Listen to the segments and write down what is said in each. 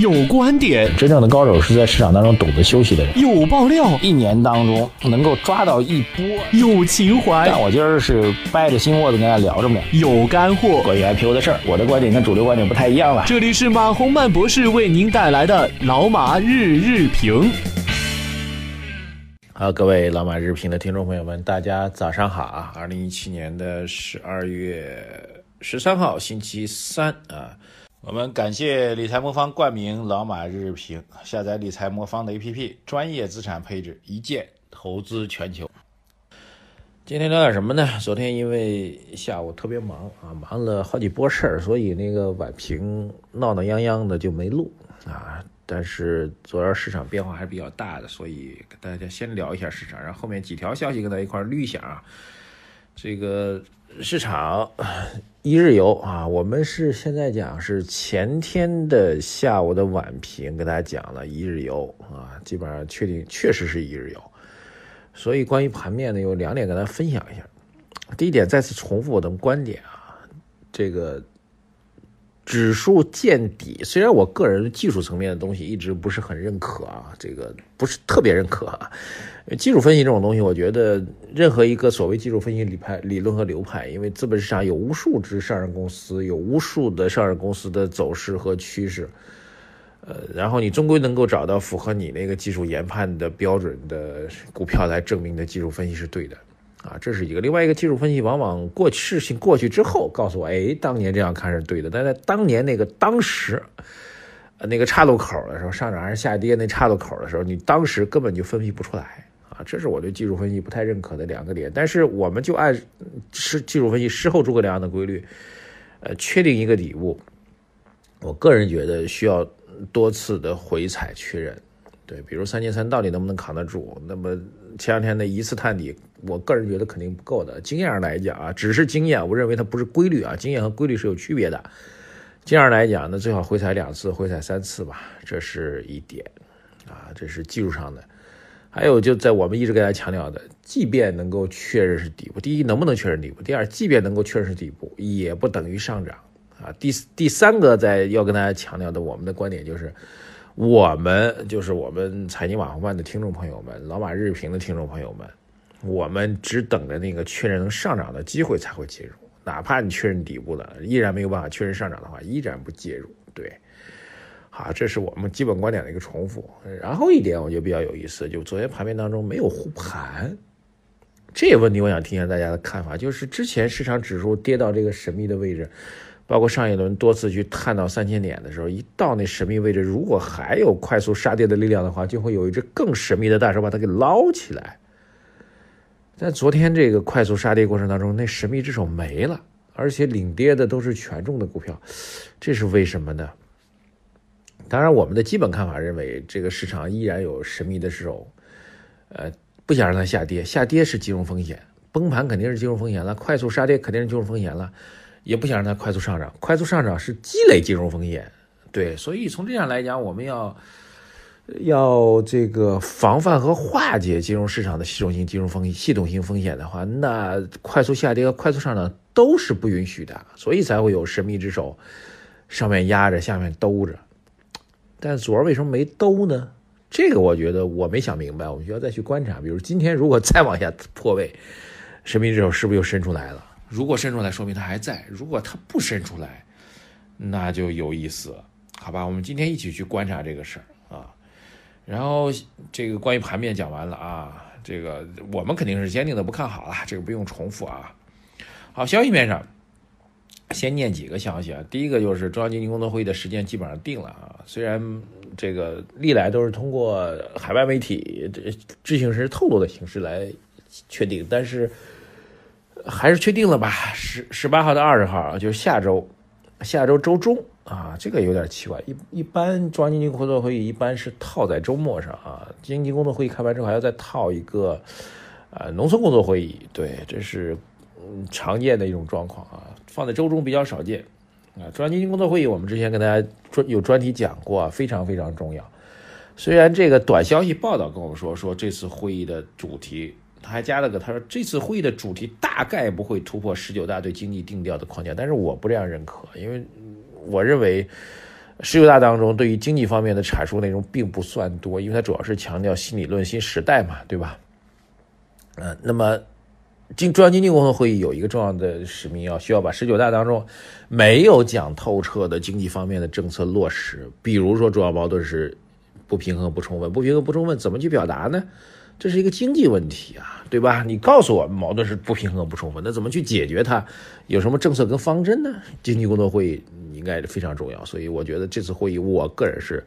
有观点，真正的高手是在市场当中懂得休息的人。有爆料，一年当中能够抓到一波。有情怀，但我今儿是掰着心窝子跟大家聊着呢。有干货，关于 IPO 的事儿，我的观点跟主流观点不太一样了。这里是马洪曼博士为您带来的老马日日评。好，各位老马日评的听众朋友们，大家早上好啊！二零一七年的十二月十三号，星期三啊。我们感谢理财魔方冠名老马日日评，下载理财魔方的 APP，专业资产配置，一键投资全球。今天聊点什么呢？昨天因为下午特别忙啊，忙了好几波事儿，所以那个晚评闹闹泱泱的就没录啊。但是昨儿市场变化还是比较大的，所以跟大家先聊一下市场，然后后面几条消息跟大家一块捋一下啊。这个市场。一日游啊，我们是现在讲是前天的下午的晚评，给大家讲了一日游啊，基本上确定确实是一日游。所以关于盘面呢，有两点跟大家分享一下。第一点，再次重复我的观点啊，这个。指数见底，虽然我个人技术层面的东西一直不是很认可啊，这个不是特别认可啊。技术分析这种东西，我觉得任何一个所谓技术分析理派理论和流派，因为资本市场有无数只上市公司，有无数的上市公司的走势和趋势，呃，然后你终归能够找到符合你那个技术研判的标准的股票来证明的技术分析是对的。啊，这是一个另外一个技术分析，往往过事情过去之后，告诉我，哎，当年这样看是对的，但在当年那个当时，那个岔路口的时候，上涨还是下跌那岔路口的时候，你当时根本就分析不出来啊，这是我对技术分析不太认可的两个点。但是我们就按是技术分析事后诸葛亮的规律，呃，确定一个底部，我个人觉得需要多次的回踩确认。对，比如三千三到底能不能扛得住？那么前两天的一次探底，我个人觉得肯定不够的。经验上来讲啊，只是经验，我认为它不是规律啊。经验和规律是有区别的。经验上来讲，那最好回踩两次，回踩三次吧，这是一点啊，这是技术上的。还有就在我们一直给大家强调的，即便能够确认是底部，第一能不能确认底部？第二，即便能够确认是底部，也不等于上涨啊。第第三个在要跟大家强调的，我们的观点就是。我们就是我们财经网红办的听众朋友们，老马日评的听众朋友们，我们只等着那个确认能上涨的机会才会介入，哪怕你确认底部了，依然没有办法确认上涨的话，依然不介入。对，好，这是我们基本观点的一个重复。然后一点我觉得比较有意思，就昨天盘面当中没有护盘，这个问题我想听一下大家的看法，就是之前市场指数跌到这个神秘的位置。包括上一轮多次去探到三千点的时候，一到那神秘位置，如果还有快速杀跌的力量的话，就会有一只更神秘的大手把它给捞起来。在昨天这个快速杀跌过程当中，那神秘之手没了，而且领跌的都是权重的股票，这是为什么呢？当然，我们的基本看法认为，这个市场依然有神秘的手，呃，不想让它下跌，下跌是金融风险，崩盘肯定是金融风险了，快速杀跌肯定是金融风险了。也不想让它快速上涨，快速上涨是积累金融风险，对，所以从这样来讲，我们要要这个防范和化解金融市场的系统性金融风、系统性风险的话，那快速下跌和快速上涨都是不允许的，所以才会有神秘之手上面压着，下面兜着。但昨儿为什么没兜呢？这个我觉得我没想明白，我们需要再去观察。比如今天如果再往下破位，神秘之手是不是又伸出来了？如果伸出来，说明它还在；如果它不伸出来，那就有意思，好吧？我们今天一起去观察这个事儿啊。然后这个关于盘面讲完了啊，这个我们肯定是坚定的不看好了，这个不用重复啊。好，消息面上先念几个消息啊。第一个就是中央经济工作会议的时间基本上定了啊，虽然这个历来都是通过海外媒体这知情人士透露的形式来确定，但是。还是确定了吧，十十八号到二十号啊，就是下周，下周周中啊，这个有点奇怪。一一般中央经济工作会议一般是套在周末上啊，经济工作会议开完之后还要再套一个，呃，农村工作会议，对，这是嗯常见的一种状况啊，放在周中比较少见啊。中央经济工作会议我们之前跟大家专有专题讲过啊，非常非常重要。虽然这个短消息报道跟我们说说这次会议的主题。他还加了个，他说这次会议的主题大概不会突破十九大对经济定调的框架，但是我不这样认可，因为我认为，十九大当中对于经济方面的阐述内容并不算多，因为它主要是强调新理论、新时代嘛，对吧？嗯，那么经中央经济工作会议有一个重要的使命，要需要把十九大当中没有讲透彻的经济方面的政策落实，比如说主要矛盾是不平衡不充分，不平衡不充分怎么去表达呢？这是一个经济问题啊，对吧？你告诉我矛盾是不平衡不充分，那怎么去解决它？有什么政策跟方针呢？经济工作会议应该非常重要，所以我觉得这次会议，我个人是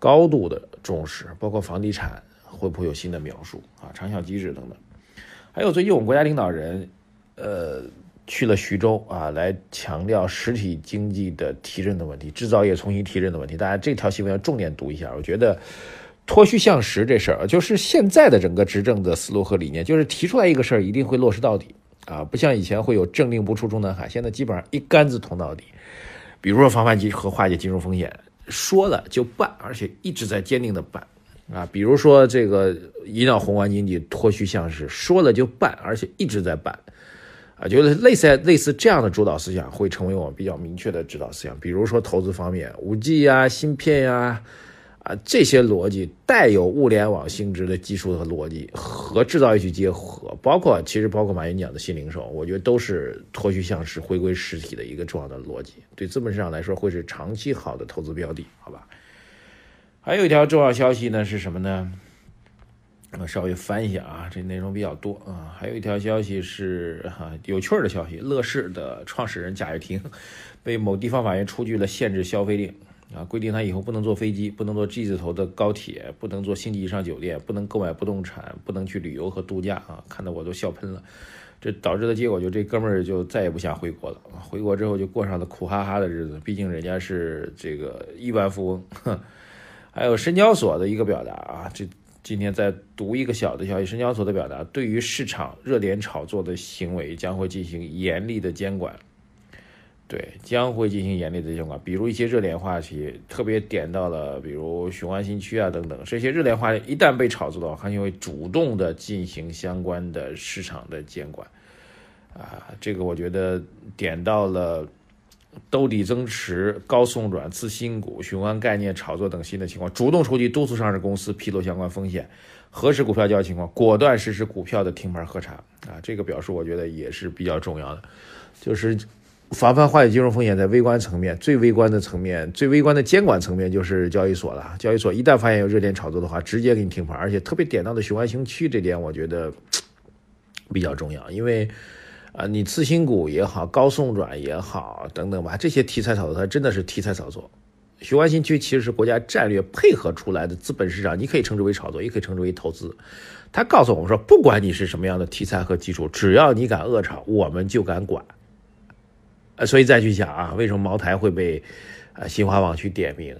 高度的重视，包括房地产会不会有新的描述啊，长效机制等等。还有最近我们国家领导人，呃，去了徐州啊，来强调实体经济的提振的问题，制造业重新提振的问题。大家这条新闻要重点读一下，我觉得。脱虚向实这事儿，就是现在的整个执政的思路和理念，就是提出来一个事儿，一定会落实到底啊，不像以前会有政令不出中南海，现在基本上一竿子捅到底。比如说防范金和化解金融风险，说了就办，而且一直在坚定的办啊。比如说这个引导宏观经济脱虚向实，说了就办，而且一直在办啊。觉得类似类似这样的主导思想会成为我们比较明确的指导思想。比如说投资方面，五 G 呀、芯片呀。啊这些逻辑带有物联网性质的技术和逻辑和制造业去结合，包括其实包括马云讲的新零售，我觉得都是脱虚向实、回归实体的一个重要的逻辑。对资本市场来说，会是长期好的投资标的，好吧？还有一条重要消息呢，是什么呢？我稍微翻一下啊，这内容比较多啊。还有一条消息是哈有趣的消息，乐视的创始人贾跃亭 被某地方法院出具了限制消费令。啊，规定他以后不能坐飞机，不能坐 G 字头的高铁，不能坐星级以上酒店，不能购买不动产，不能去旅游和度假啊！看得我都笑喷了。这导致的结果就这哥们儿就再也不想回国了。回国之后就过上了苦哈哈的日子，毕竟人家是这个亿万富翁。还有深交所的一个表达啊，这今天在读一个小的消息，深交所的表达，对于市场热点炒作的行为将会进行严厉的监管。对，将会进行严厉的监管，比如一些热点话题，特别点到了，比如雄安新区啊等等，这些热点话题一旦被炒作的话，它就会主动的进行相关的市场的监管。啊，这个我觉得点到了兜底增持、高送转、次新股、雄安概念炒作等新的情况，主动出击，督促上市公司披露相关风险，核实股票交易情况，果断实施股票的停牌核查。啊，这个表述我觉得也是比较重要的，就是。防范化解金融风险，在微观层面，最微观的层面，最微观的监管层面就是交易所了。交易所一旦发现有热点炒作的话，直接给你停牌，而且特别点到的雄安新区这点，我觉得比较重要。因为啊，你次新股也好，高送转也好，等等吧，这些题材炒作，它真的是题材炒作。雄安新区其实是国家战略配合出来的资本市场，你可以称之为炒作，也可以称之为投资。他告诉我们说，不管你是什么样的题材和技术，只要你敢恶炒，我们就敢管。呃，所以再去想啊，为什么茅台会被，呃，新华网去点名，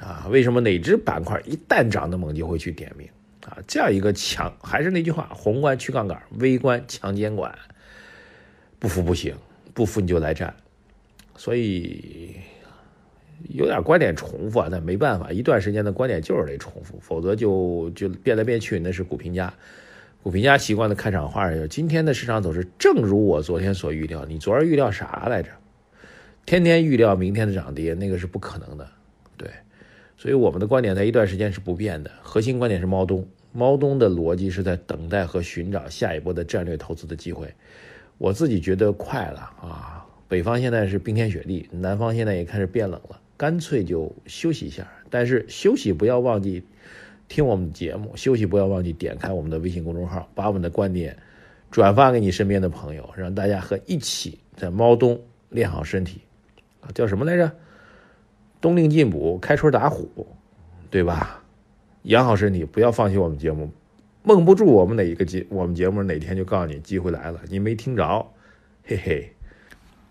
啊，为什么哪只板块一旦涨得猛就会去点名，啊，这样一个强，还是那句话，宏观去杠杆，微观强监管，不服不行，不服你就来战，所以有点观点重复啊，但没办法，一段时间的观点就是得重复，否则就就变来变去，那是股评家。股评家习惯的开场话是：今天的市场走势正如我昨天所预料。你昨儿预料啥来着？天天预料明天的涨跌，那个是不可能的。对，所以我们的观点在一段时间是不变的。核心观点是猫冬，猫冬的逻辑是在等待和寻找下一波的战略投资的机会。我自己觉得快了啊！北方现在是冰天雪地，南方现在也开始变冷了，干脆就休息一下。但是休息不要忘记。听我们节目，休息不要忘记点开我们的微信公众号，把我们的观点转发给你身边的朋友，让大家和一起在猫冬练好身体啊，叫什么来着？冬令进补，开春打虎，对吧？养好身体，不要放弃我们节目。蒙不住我们哪一个节，我们节目哪天就告诉你机会来了，你没听着，嘿嘿。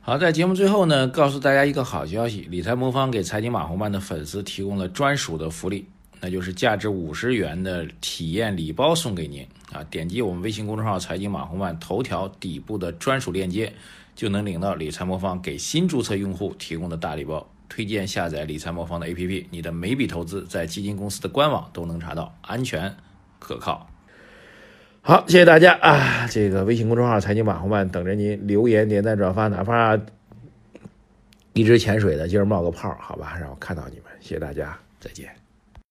好，在节目最后呢，告诉大家一个好消息，理财魔方给财经马红漫的粉丝提供了专属的福利。那就是价值五十元的体验礼包送给您啊！点击我们微信公众号“财经马红漫”头条底部的专属链接，就能领到理财魔方给新注册用户提供的大礼包。推荐下载理财魔方的 APP，你的每笔投资在基金公司的官网都能查到，安全可靠。好，谢谢大家啊！这个微信公众号“财经马红漫”等着您留言、点赞、转发，哪怕一直潜水的，今儿冒个泡，好吧，让我看到你们。谢谢大家，再见。